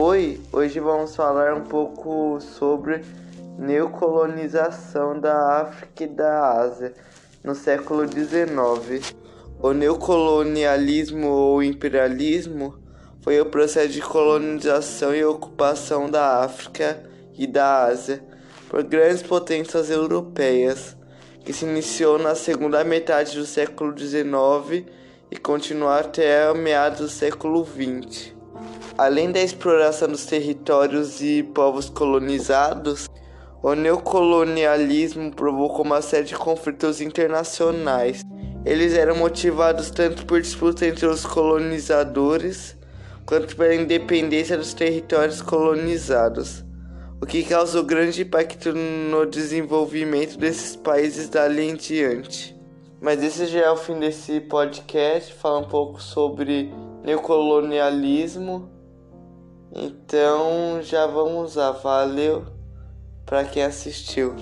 Oi, hoje vamos falar um pouco sobre neocolonização da África e da Ásia no século XIX. O neocolonialismo ou imperialismo foi o processo de colonização e ocupação da África e da Ásia por grandes potências europeias, que se iniciou na segunda metade do século XIX e continuou até meados do século XX. Além da exploração dos territórios e povos colonizados, o neocolonialismo provocou uma série de conflitos internacionais. Eles eram motivados tanto por disputas entre os colonizadores quanto pela independência dos territórios colonizados, o que causou grande impacto no desenvolvimento desses países dali em diante. Mas esse já é o fim desse podcast, falar um pouco sobre neocolonialismo. Então já vamos lá, valeu para quem assistiu.